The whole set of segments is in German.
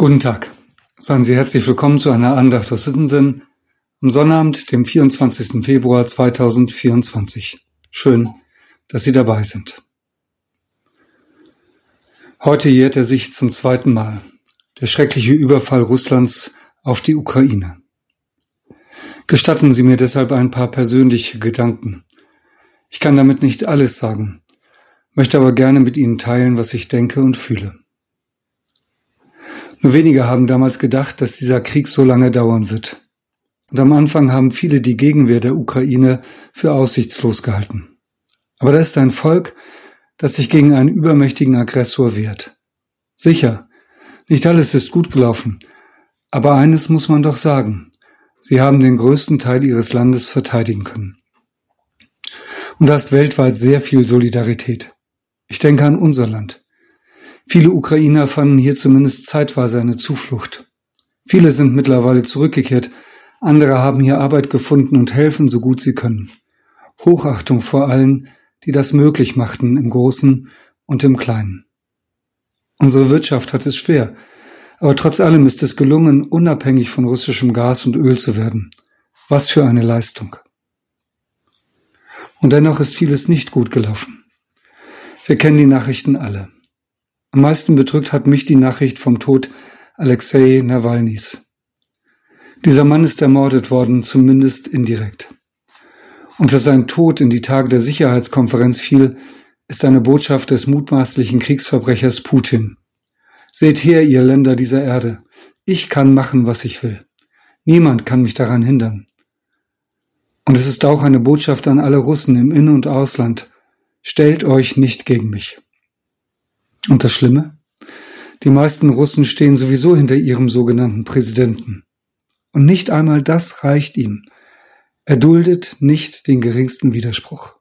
Guten Tag. Seien Sie herzlich willkommen zu einer Andacht aus Sittensen am Sonnabend, dem 24. Februar 2024. Schön, dass Sie dabei sind. Heute jährt er sich zum zweiten Mal. Der schreckliche Überfall Russlands auf die Ukraine. Gestatten Sie mir deshalb ein paar persönliche Gedanken. Ich kann damit nicht alles sagen, möchte aber gerne mit Ihnen teilen, was ich denke und fühle. Nur wenige haben damals gedacht, dass dieser Krieg so lange dauern wird. Und am Anfang haben viele die Gegenwehr der Ukraine für aussichtslos gehalten. Aber da ist ein Volk, das sich gegen einen übermächtigen Aggressor wehrt. Sicher, nicht alles ist gut gelaufen, aber eines muss man doch sagen. Sie haben den größten Teil ihres Landes verteidigen können. Und da ist weltweit sehr viel Solidarität. Ich denke an unser Land. Viele Ukrainer fanden hier zumindest zeitweise eine Zuflucht. Viele sind mittlerweile zurückgekehrt, andere haben hier Arbeit gefunden und helfen so gut sie können. Hochachtung vor allen, die das möglich machten im Großen und im Kleinen. Unsere Wirtschaft hat es schwer, aber trotz allem ist es gelungen, unabhängig von russischem Gas und Öl zu werden. Was für eine Leistung. Und dennoch ist vieles nicht gut gelaufen. Wir kennen die Nachrichten alle. Am meisten bedrückt hat mich die Nachricht vom Tod Alexei Nawalnys. Dieser Mann ist ermordet worden, zumindest indirekt. Und dass sein Tod in die Tage der Sicherheitskonferenz fiel, ist eine Botschaft des mutmaßlichen Kriegsverbrechers Putin. Seht her, ihr Länder dieser Erde, ich kann machen, was ich will. Niemand kann mich daran hindern. Und es ist auch eine Botschaft an alle Russen im In- und Ausland. Stellt euch nicht gegen mich. Und das Schlimme? Die meisten Russen stehen sowieso hinter ihrem sogenannten Präsidenten. Und nicht einmal das reicht ihm. Er duldet nicht den geringsten Widerspruch.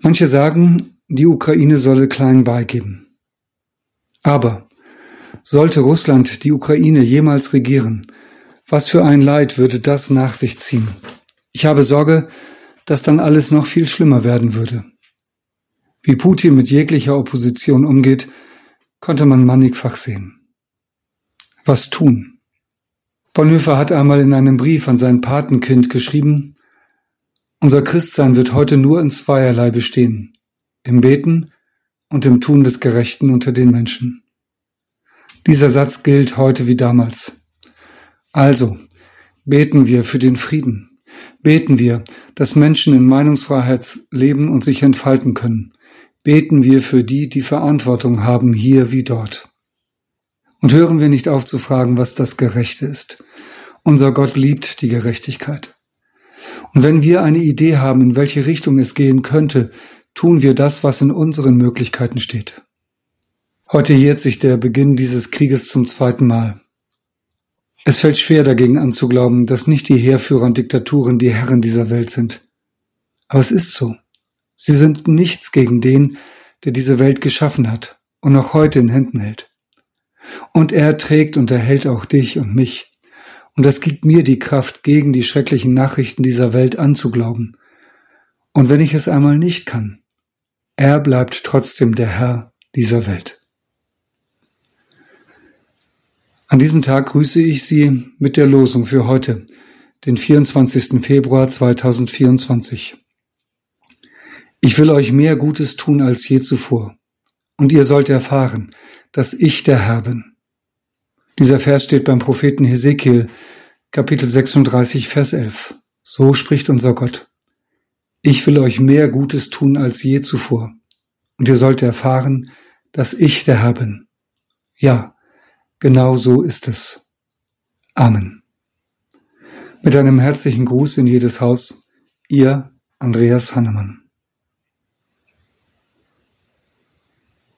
Manche sagen, die Ukraine solle klein beigeben. Aber sollte Russland die Ukraine jemals regieren, was für ein Leid würde das nach sich ziehen? Ich habe Sorge, dass dann alles noch viel schlimmer werden würde. Wie Putin mit jeglicher Opposition umgeht, konnte man mannigfach sehen. Was tun? Bonhoeffer hat einmal in einem Brief an sein Patenkind geschrieben, unser Christsein wird heute nur in zweierlei bestehen, im Beten und im Tun des Gerechten unter den Menschen. Dieser Satz gilt heute wie damals. Also, beten wir für den Frieden. Beten wir, dass Menschen in Meinungsfreiheit leben und sich entfalten können, beten wir für die, die Verantwortung haben, hier wie dort. Und hören wir nicht auf zu fragen, was das Gerechte ist. Unser Gott liebt die Gerechtigkeit. Und wenn wir eine Idee haben, in welche Richtung es gehen könnte, tun wir das, was in unseren Möglichkeiten steht. Heute jährt sich der Beginn dieses Krieges zum zweiten Mal. Es fällt schwer dagegen anzuglauben, dass nicht die Heerführer und Diktaturen die Herren dieser Welt sind. Aber es ist so. Sie sind nichts gegen den, der diese Welt geschaffen hat und noch heute in Händen hält. Und er trägt und erhält auch dich und mich. Und das gibt mir die Kraft, gegen die schrecklichen Nachrichten dieser Welt anzuglauben. Und wenn ich es einmal nicht kann, er bleibt trotzdem der Herr dieser Welt. An diesem Tag grüße ich Sie mit der Losung für heute, den 24. Februar 2024. Ich will euch mehr Gutes tun als je zuvor. Und ihr sollt erfahren, dass ich der Herr bin. Dieser Vers steht beim Propheten Hesekiel, Kapitel 36, Vers 11. So spricht unser Gott. Ich will euch mehr Gutes tun als je zuvor. Und ihr sollt erfahren, dass ich der Herr bin. Ja, genau so ist es. Amen. Mit einem herzlichen Gruß in jedes Haus, ihr Andreas Hannemann.